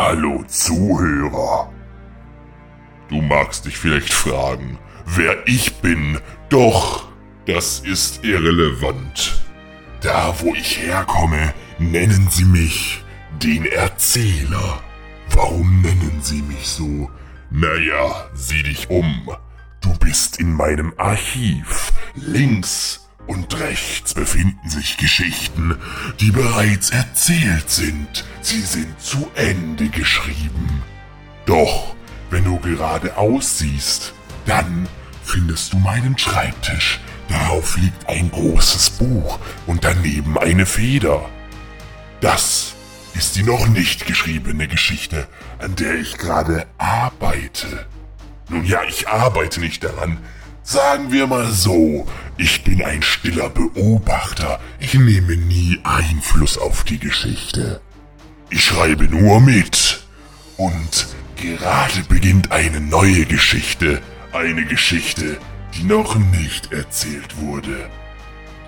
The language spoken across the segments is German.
Hallo Zuhörer. Du magst dich vielleicht fragen, wer ich bin, doch das ist irrelevant. Da, wo ich herkomme, nennen sie mich den Erzähler. Warum nennen sie mich so? Naja, sieh dich um. Du bist in meinem Archiv. Links und rechts befinden sich Geschichten, die bereits erzählt sind. Sie sind zu Ende geschrieben. Doch, wenn du geradeaus siehst, dann findest du meinen Schreibtisch. Darauf liegt ein großes Buch und daneben eine Feder. Das ist die noch nicht geschriebene Geschichte, an der ich gerade arbeite. Nun ja, ich arbeite nicht daran, Sagen wir mal so, ich bin ein stiller Beobachter. Ich nehme nie Einfluss auf die Geschichte. Ich schreibe nur mit. Und gerade beginnt eine neue Geschichte. Eine Geschichte, die noch nicht erzählt wurde.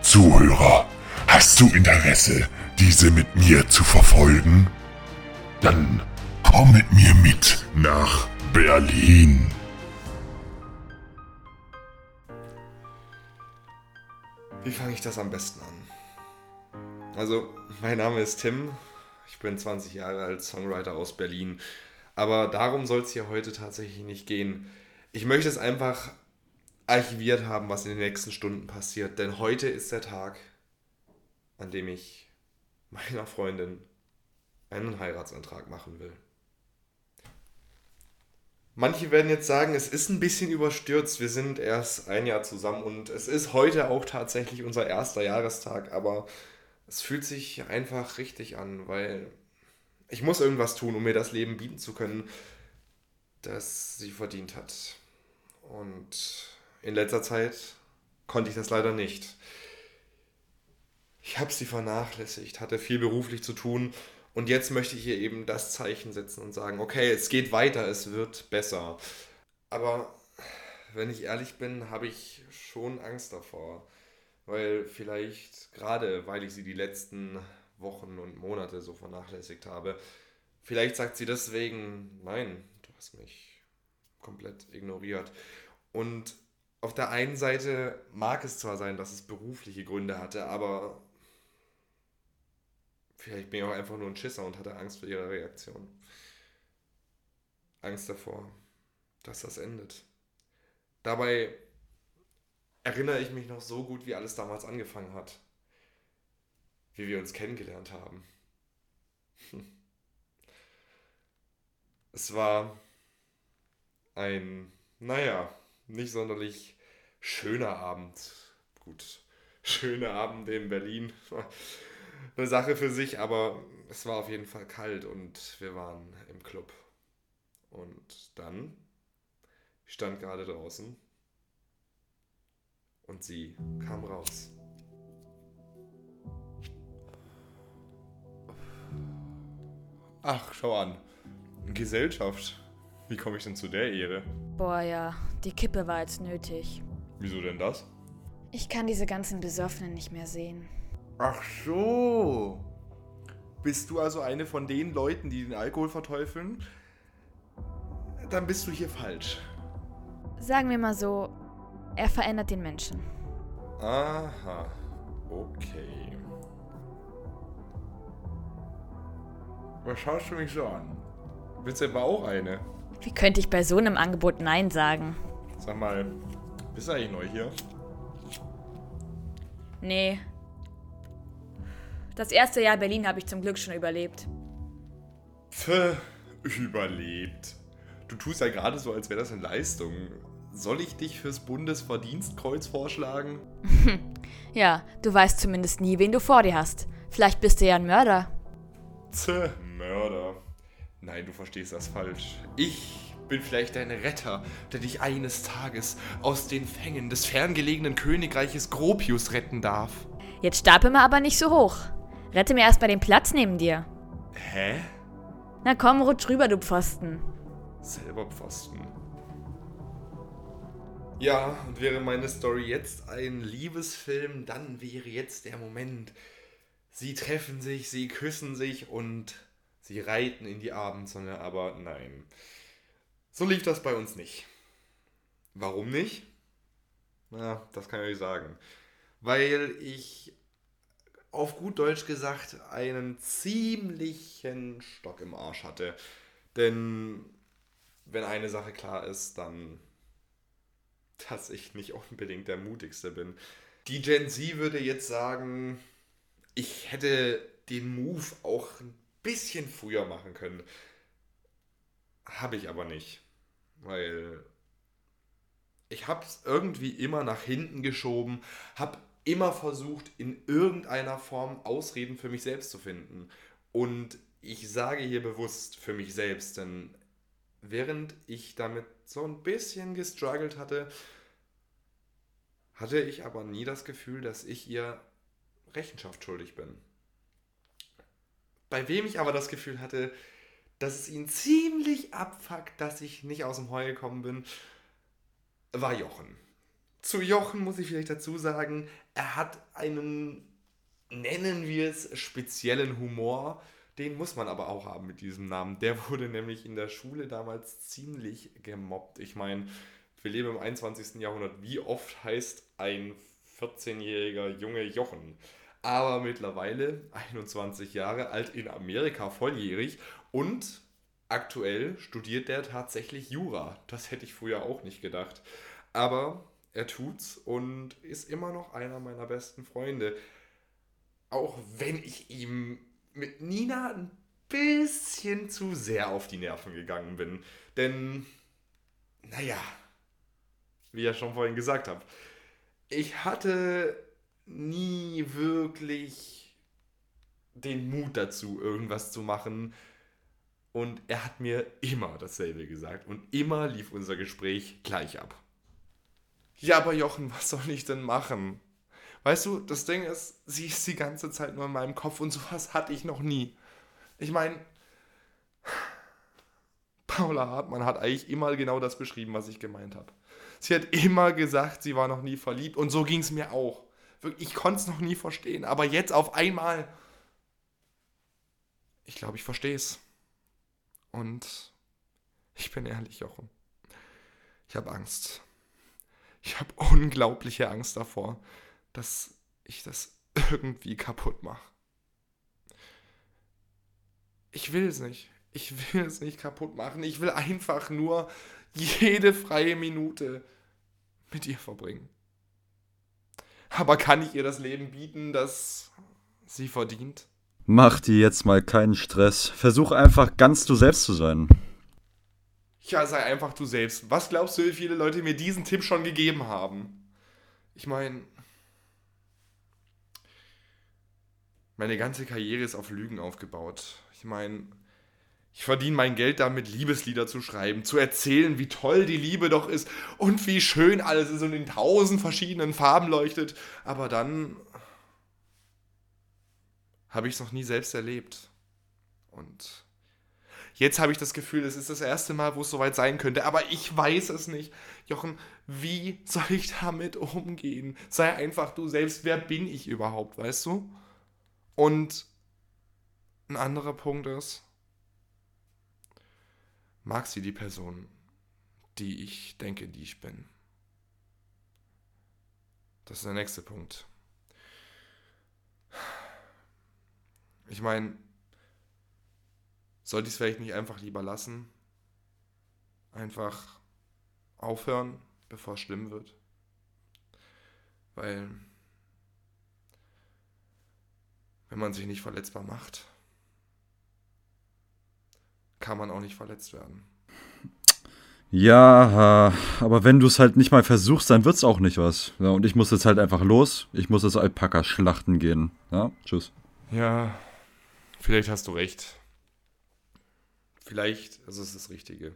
Zuhörer, hast du Interesse, diese mit mir zu verfolgen? Dann komm mit mir mit nach Berlin. Wie fange ich das am besten an? Also, mein Name ist Tim. Ich bin 20 Jahre alt, Songwriter aus Berlin. Aber darum soll es hier heute tatsächlich nicht gehen. Ich möchte es einfach archiviert haben, was in den nächsten Stunden passiert. Denn heute ist der Tag, an dem ich meiner Freundin einen Heiratsantrag machen will. Manche werden jetzt sagen, es ist ein bisschen überstürzt. Wir sind erst ein Jahr zusammen und es ist heute auch tatsächlich unser erster Jahrestag, aber es fühlt sich einfach richtig an, weil ich muss irgendwas tun, um mir das Leben bieten zu können, das sie verdient hat. Und in letzter Zeit konnte ich das leider nicht. Ich habe sie vernachlässigt, hatte viel beruflich zu tun und jetzt möchte ich hier eben das Zeichen setzen und sagen, okay, es geht weiter, es wird besser. Aber wenn ich ehrlich bin, habe ich schon Angst davor. Weil vielleicht, gerade weil ich sie die letzten Wochen und Monate so vernachlässigt habe, vielleicht sagt sie deswegen, nein, du hast mich komplett ignoriert. Und auf der einen Seite mag es zwar sein, dass es berufliche Gründe hatte, aber Vielleicht bin ich auch einfach nur ein Schisser und hatte Angst vor ihrer Reaktion. Angst davor, dass das endet. Dabei erinnere ich mich noch so gut, wie alles damals angefangen hat. Wie wir uns kennengelernt haben. Es war ein, naja, nicht sonderlich schöner Abend. Gut, schöner Abend in Berlin eine Sache für sich, aber es war auf jeden Fall kalt und wir waren im Club. Und dann stand gerade draußen und sie kam raus. Ach, schau an. Gesellschaft. Wie komme ich denn zu der Ehre? Boah, ja, die Kippe war jetzt nötig. Wieso denn das? Ich kann diese ganzen Besoffenen nicht mehr sehen. Ach so. Bist du also eine von den Leuten, die den Alkohol verteufeln? Dann bist du hier falsch. Sagen wir mal so, er verändert den Menschen. Aha. Okay. Was schaust du mich so an? Willst du etwa auch eine? Wie könnte ich bei so einem Angebot Nein sagen? Sag mal, bist du eigentlich neu hier? Nee, das erste Jahr Berlin habe ich zum Glück schon überlebt. Pff, überlebt. Du tust ja gerade so, als wäre das eine Leistung. Soll ich dich fürs Bundesverdienstkreuz vorschlagen? ja, du weißt zumindest nie, wen du vor dir hast. Vielleicht bist du ja ein Mörder. Tch, Mörder. Nein, du verstehst das falsch. Ich bin vielleicht dein Retter, der dich eines Tages aus den Fängen des ferngelegenen Königreiches Gropius retten darf. Jetzt stapel mal aber nicht so hoch. Rette mir erst mal den Platz neben dir. Hä? Na komm, rutsch rüber, du Pfosten. Selber Pfosten. Ja, und wäre meine Story jetzt ein Liebesfilm, dann wäre jetzt der Moment. Sie treffen sich, sie küssen sich und Sie reiten in die Abendsonne, aber nein. So lief das bei uns nicht. Warum nicht? Na, das kann ich euch sagen. Weil ich auf gut Deutsch gesagt einen ziemlichen Stock im Arsch hatte. Denn wenn eine Sache klar ist, dann, dass ich nicht unbedingt der mutigste bin. Die Gen Z würde jetzt sagen, ich hätte den Move auch ein bisschen früher machen können. Habe ich aber nicht. Weil ich habe es irgendwie immer nach hinten geschoben, habe immer versucht, in irgendeiner Form Ausreden für mich selbst zu finden. Und ich sage hier bewusst für mich selbst, denn während ich damit so ein bisschen gestruggelt hatte, hatte ich aber nie das Gefühl, dass ich ihr Rechenschaft schuldig bin. Bei wem ich aber das Gefühl hatte, dass es ihn ziemlich abfuckt, dass ich nicht aus dem Heu gekommen bin, war Jochen. Zu Jochen muss ich vielleicht dazu sagen, er hat einen, nennen wir es, speziellen Humor. Den muss man aber auch haben mit diesem Namen. Der wurde nämlich in der Schule damals ziemlich gemobbt. Ich meine, wir leben im 21. Jahrhundert. Wie oft heißt ein 14-jähriger Junge Jochen? Aber mittlerweile 21 Jahre alt in Amerika, volljährig und aktuell studiert der tatsächlich Jura. Das hätte ich früher auch nicht gedacht. Aber er tut's und ist immer noch einer meiner besten Freunde. Auch wenn ich ihm mit Nina ein bisschen zu sehr auf die Nerven gegangen bin. Denn, naja, wie ich schon vorhin gesagt habe, ich hatte nie wirklich den Mut dazu, irgendwas zu machen. Und er hat mir immer dasselbe gesagt. Und immer lief unser Gespräch gleich ab. Ja, aber Jochen, was soll ich denn machen? Weißt du, das Ding ist, sie ist die ganze Zeit nur in meinem Kopf und sowas hatte ich noch nie. Ich meine, Paula Hartmann hat eigentlich immer genau das beschrieben, was ich gemeint habe. Sie hat immer gesagt, sie war noch nie verliebt und so ging es mir auch. Ich konnte es noch nie verstehen, aber jetzt auf einmal, ich glaube, ich verstehe es. Und ich bin ehrlich, Jochen. Ich habe Angst. Ich habe unglaubliche Angst davor, dass ich das irgendwie kaputt mache. Ich will es nicht. Ich will es nicht kaputt machen. Ich will einfach nur jede freie Minute mit ihr verbringen. Aber kann ich ihr das Leben bieten, das sie verdient? Mach dir jetzt mal keinen Stress. Versuch einfach ganz du selbst zu sein. Ja, sei einfach du selbst. Was glaubst du, wie viele Leute mir diesen Tipp schon gegeben haben? Ich meine, meine ganze Karriere ist auf Lügen aufgebaut. Ich meine, ich verdiene mein Geld damit, Liebeslieder zu schreiben, zu erzählen, wie toll die Liebe doch ist und wie schön alles ist und in tausend verschiedenen Farben leuchtet. Aber dann habe ich es noch nie selbst erlebt. Und Jetzt habe ich das Gefühl, es ist das erste Mal, wo es soweit sein könnte, aber ich weiß es nicht. Jochen, wie soll ich damit umgehen? Sei einfach du selbst. Wer bin ich überhaupt, weißt du? Und ein anderer Punkt ist, mag sie die Person, die ich denke, die ich bin? Das ist der nächste Punkt. Ich meine, sollte ich es vielleicht nicht einfach lieber lassen? Einfach aufhören, bevor es schlimm wird? Weil, wenn man sich nicht verletzbar macht, kann man auch nicht verletzt werden. Ja, aber wenn du es halt nicht mal versuchst, dann wird es auch nicht was. Ja, und ich muss jetzt halt einfach los. Ich muss das Alpaka schlachten gehen. Ja, tschüss. Ja, vielleicht hast du recht. Vielleicht ist es das Richtige.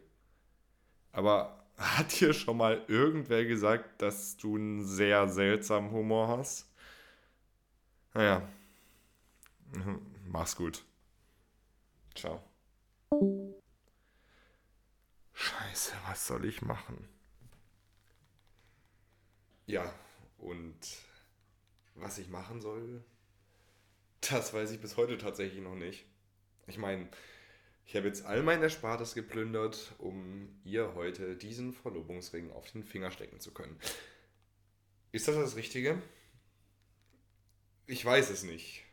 Aber hat dir schon mal irgendwer gesagt, dass du einen sehr seltsamen Humor hast? Naja. Mach's gut. Ciao. Scheiße, was soll ich machen? Ja, und was ich machen soll, das weiß ich bis heute tatsächlich noch nicht. Ich meine, Ich habe jetzt all mein Erspartes geplündert, um ihr heute diesen Verlobungsring auf den Finger stecken zu können. Ist das das Richtige? Ich weiß es nicht.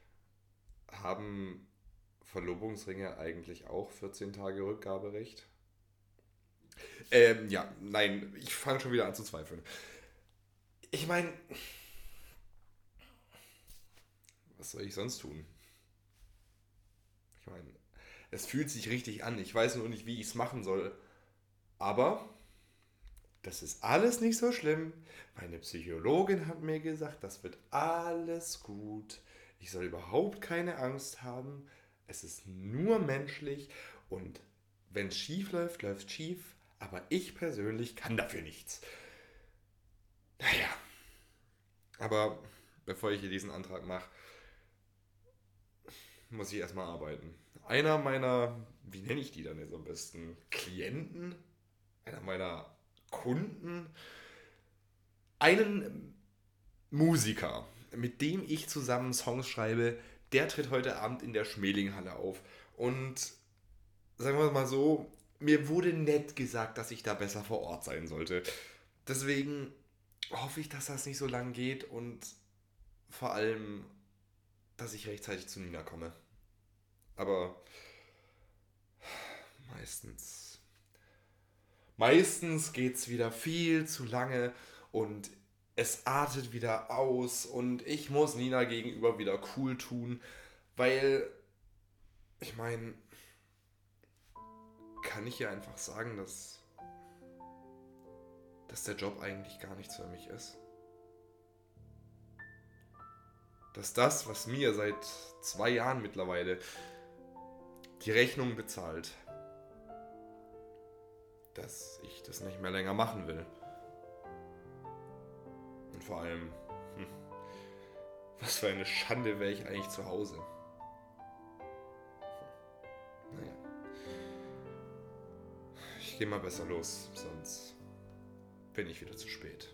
Haben Verlobungsringe eigentlich auch 14 Tage Rückgaberecht? Ähm, ja, nein, ich fange schon wieder an zu zweifeln. Ich meine, was soll ich sonst tun? Ich meine, es fühlt sich richtig an. Ich weiß nur nicht, wie ich es machen soll. Aber das ist alles nicht so schlimm. Meine Psychologin hat mir gesagt, das wird alles gut. Ich soll überhaupt keine Angst haben. Es ist nur menschlich und wenn es schief läuft, läuft es schief. Aber ich persönlich kann dafür nichts. Naja. Aber bevor ich hier diesen Antrag mache, muss ich erstmal arbeiten. Einer meiner, wie nenne ich die dann jetzt am besten? Klienten? Einer meiner Kunden? Einen Musiker, mit dem ich zusammen Songs schreibe, der tritt heute Abend in der Schmelinghalle auf. Und sagen wir mal so, mir wurde nett gesagt, dass ich da besser vor Ort sein sollte. Deswegen hoffe ich, dass das nicht so lang geht und vor allem, dass ich rechtzeitig zu Nina komme. Aber meistens. Meistens geht es wieder viel zu lange und es artet wieder aus und ich muss Nina gegenüber wieder cool tun, weil ich meine, kann ich ihr einfach sagen, dass, dass der Job eigentlich gar nichts für mich ist. Dass das, was mir seit zwei Jahren mittlerweile die Rechnung bezahlt, dass ich das nicht mehr länger machen will. Und vor allem, hm, was für eine Schande wäre ich eigentlich zu Hause. Naja. Ich gehe mal besser los, sonst bin ich wieder zu spät.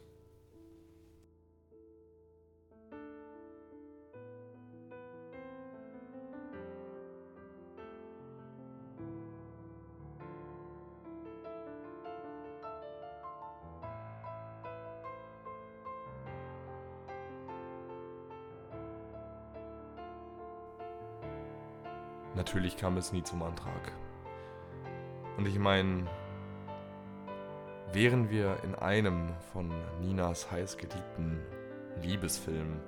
Natürlich kam es nie zum Antrag. Und ich meine, wären wir in einem von Ninas heißgeliebten Liebesfilmen,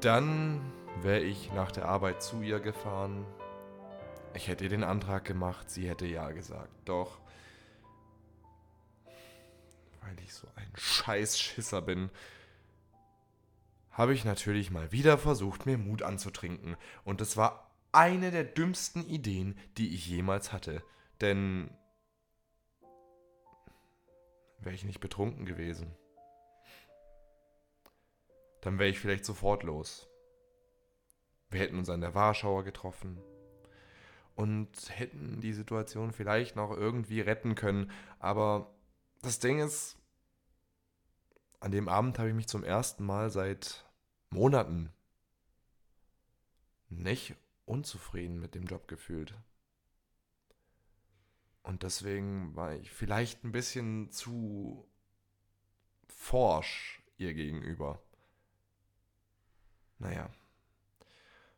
dann wäre ich nach der Arbeit zu ihr gefahren. Ich hätte ihr den Antrag gemacht, sie hätte ja gesagt. Doch, weil ich so ein Scheißschisser bin, habe ich natürlich mal wieder versucht, mir Mut anzutrinken. Und es war eine der dümmsten Ideen, die ich jemals hatte. Denn wäre ich nicht betrunken gewesen, dann wäre ich vielleicht sofort los. Wir hätten uns an der Warschauer getroffen und hätten die Situation vielleicht noch irgendwie retten können. Aber das Ding ist, an dem Abend habe ich mich zum ersten Mal seit Monaten nicht unzufrieden mit dem Job gefühlt. Und deswegen war ich vielleicht ein bisschen zu forsch ihr gegenüber. Naja,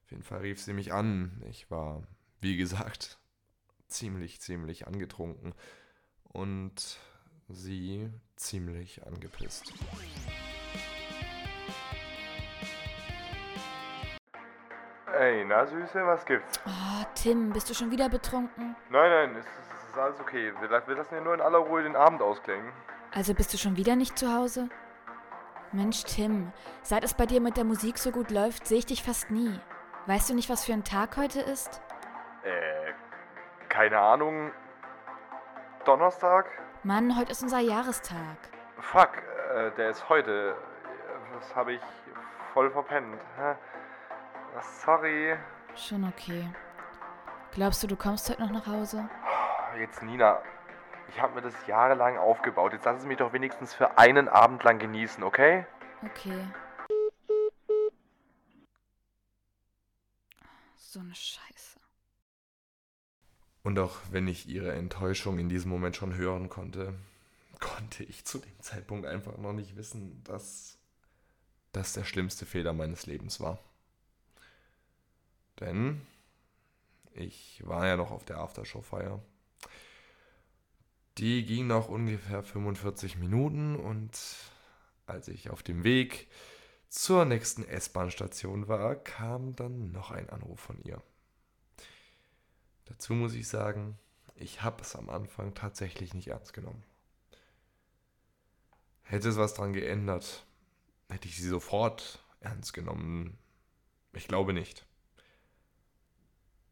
auf jeden Fall rief sie mich an. Ich war, wie gesagt, ziemlich, ziemlich angetrunken und sie ziemlich angepisst. Ey, na Süße, was gibt's? Oh, Tim, bist du schon wieder betrunken? Nein, nein, es ist, es ist alles okay. Wir, wir lassen ja nur in aller Ruhe den Abend ausklingen. Also bist du schon wieder nicht zu Hause? Mensch, Tim, seit es bei dir mit der Musik so gut läuft, sehe ich dich fast nie. Weißt du nicht, was für ein Tag heute ist? Äh, keine Ahnung. Donnerstag? Mann, heute ist unser Jahrestag. Fuck, äh, der ist heute. Das habe ich voll verpennt. Hä? Sorry. Schon okay. Glaubst du, du kommst heute noch nach Hause? Jetzt, Nina, ich habe mir das jahrelang aufgebaut. Jetzt lass es mich doch wenigstens für einen Abend lang genießen, okay? Okay. So eine Scheiße. Und auch wenn ich ihre Enttäuschung in diesem Moment schon hören konnte, konnte ich zu dem Zeitpunkt einfach noch nicht wissen, dass das der schlimmste Fehler meines Lebens war. Denn ich war ja noch auf der Aftershow-Feier. Die ging noch ungefähr 45 Minuten und als ich auf dem Weg zur nächsten S-Bahn-Station war, kam dann noch ein Anruf von ihr. Dazu muss ich sagen, ich habe es am Anfang tatsächlich nicht ernst genommen. Hätte es was dran geändert, hätte ich sie sofort ernst genommen. Ich glaube nicht.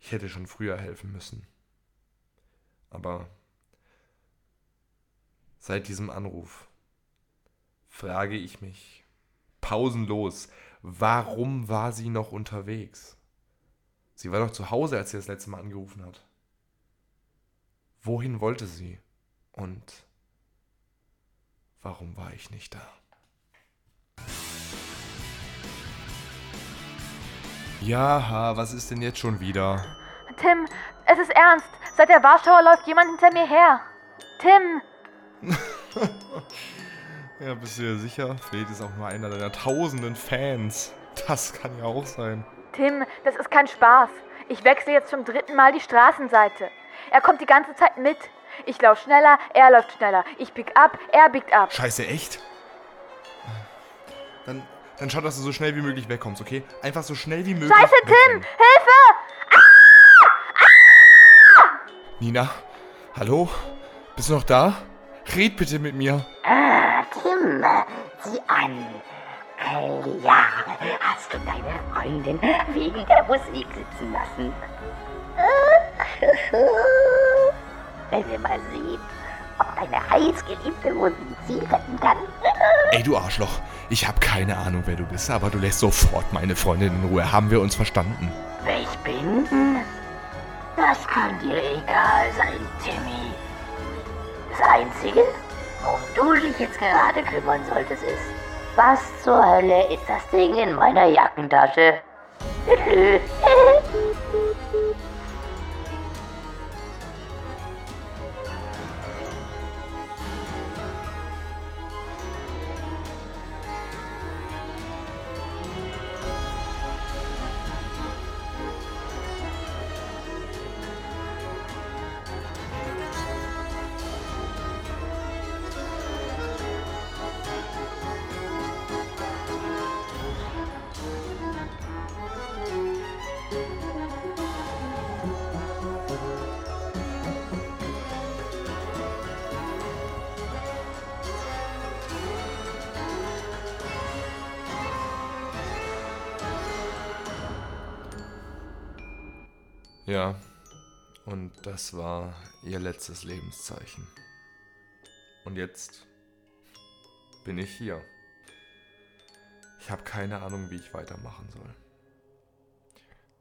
Ich hätte schon früher helfen müssen. Aber seit diesem Anruf frage ich mich pausenlos, warum war sie noch unterwegs? Sie war doch zu Hause, als sie das letzte Mal angerufen hat. Wohin wollte sie? Und warum war ich nicht da? Ja, was ist denn jetzt schon wieder? Tim, es ist ernst. Seit der Warschauer läuft jemand hinter mir her. Tim! ja, bist du dir sicher? Vielleicht ist auch nur einer deiner tausenden Fans. Das kann ja auch sein. Tim, das ist kein Spaß. Ich wechsle jetzt zum dritten Mal die Straßenseite. Er kommt die ganze Zeit mit. Ich laufe schneller, er läuft schneller. Ich bieg ab, er biegt ab. Scheiße, echt? Dann, schau, dass du so schnell wie möglich wegkommst, okay? Einfach so schnell wie möglich. Scheiße, Tim! wegrennen. Hilfe! Nina, hallo? Bist du noch da? Red bitte mit mir. Ah, Tim, sieh an. All ja, hast du deine Freundin wegen der Musik sitzen lassen? Wenn wir mal sehen, ob deine heißgeliebte Musik sie retten kann. Ey, du Arschloch. Ich habe keine Ahnung, wer du bist, aber du lässt sofort meine Freundin in Ruhe. Haben wir uns verstanden? Wer ich bin? Das kann dir egal sein, Timmy. Das Einzige, worum du dich jetzt gerade kümmern solltest, ist, was zur Hölle ist das Ding in meiner Jackentasche? Ja, und das war ihr letztes Lebenszeichen. Und jetzt bin ich hier. Ich habe keine Ahnung, wie ich weitermachen soll.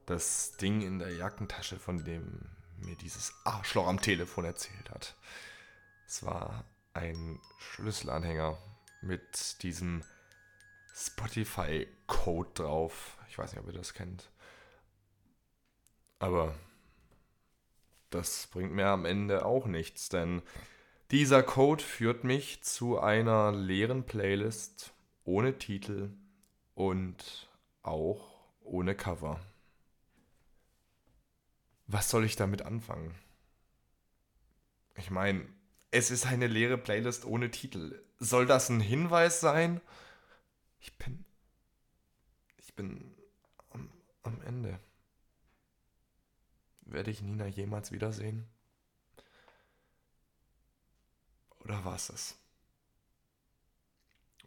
Das Ding in der Jackentasche, von dem mir dieses Arschloch am Telefon erzählt hat. Es war ein Schlüsselanhänger mit diesem Spotify-Code drauf. Ich weiß nicht, ob ihr das kennt. Aber das bringt mir am Ende auch nichts, denn dieser Code führt mich zu einer leeren Playlist ohne Titel und auch ohne Cover. Was soll ich damit anfangen? Ich meine, es ist eine leere Playlist ohne Titel. Soll das ein Hinweis sein? Ich bin. Ich bin am, am Ende. Werde ich Nina jemals wiedersehen? Oder war es das?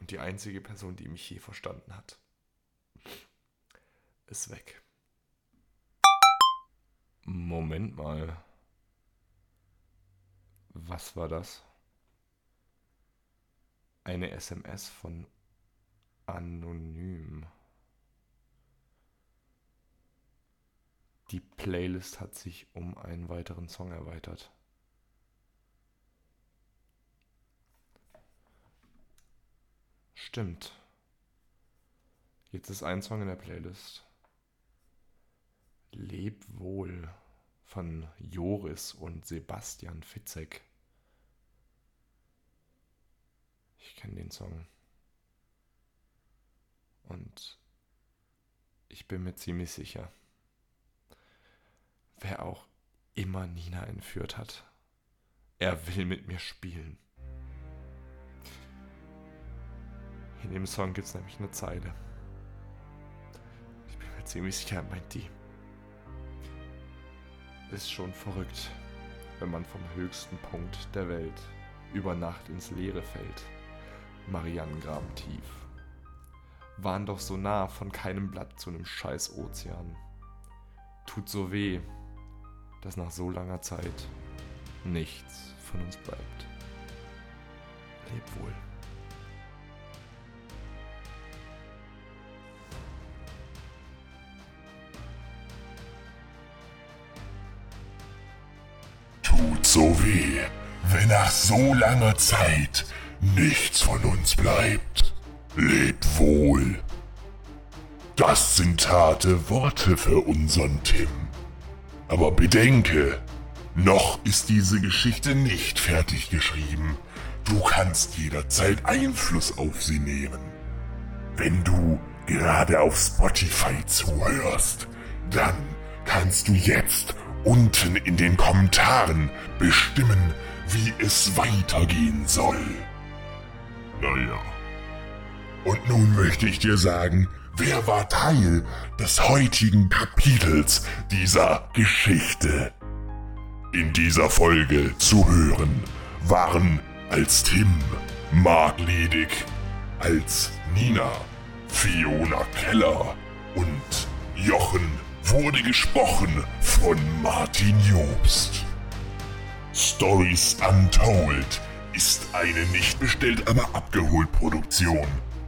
Und die einzige Person, die mich je verstanden hat, ist weg. Moment mal. Was war das? Eine SMS von Anonym. Die Playlist hat sich um einen weiteren Song erweitert. Stimmt. Jetzt ist ein Song in der Playlist. Leb wohl von Joris und Sebastian Fitzek. Ich kenne den Song. Und ich bin mir ziemlich sicher, wer auch immer Nina entführt hat, er will mit mir spielen. In dem Song gibt es nämlich eine Zeile. Ich bin mir ziemlich sicher, er meint die. Ist schon verrückt, wenn man vom höchsten Punkt der Welt über Nacht ins Leere fällt. Marianengraben tief. Waren doch so nah von keinem Blatt zu einem scheiß Ozean. Tut so weh, dass nach so langer Zeit nichts von uns bleibt. Leb wohl. Tut so weh, wenn nach so langer Zeit nichts von uns bleibt. Lebt wohl. Das sind harte Worte für unseren Tim. Aber bedenke, noch ist diese Geschichte nicht fertig geschrieben. Du kannst jederzeit Einfluss auf sie nehmen. Wenn du gerade auf Spotify zuhörst, dann kannst du jetzt unten in den Kommentaren bestimmen, wie es weitergehen soll. Naja. Und nun möchte ich dir sagen, wer war Teil des heutigen Kapitels dieser Geschichte? In dieser Folge zu hören waren als Tim Mark Ledig, als Nina Fiona Keller und Jochen wurde gesprochen von Martin Jobst. Stories Untold ist eine nicht bestellt, aber abgeholt Produktion.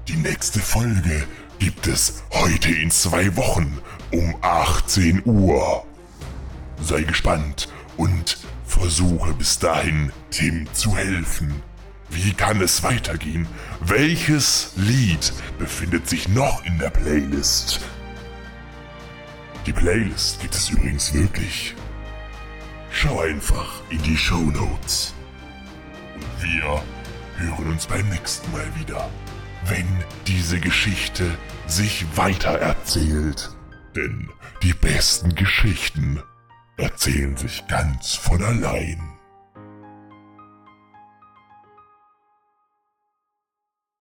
Die nächste Folge gibt es heute in zwei Wochen um 18 Uhr. Sei gespannt und versuche bis dahin Tim zu helfen. Wie kann es weitergehen? Welches Lied befindet sich noch in der Playlist? Die Playlist gibt es übrigens wirklich. Schau einfach in die Show Notes. Und wir hören uns beim nächsten Mal wieder, wenn diese Geschichte sich weiter erzählt. Denn die besten Geschichten erzählen sich ganz von allein.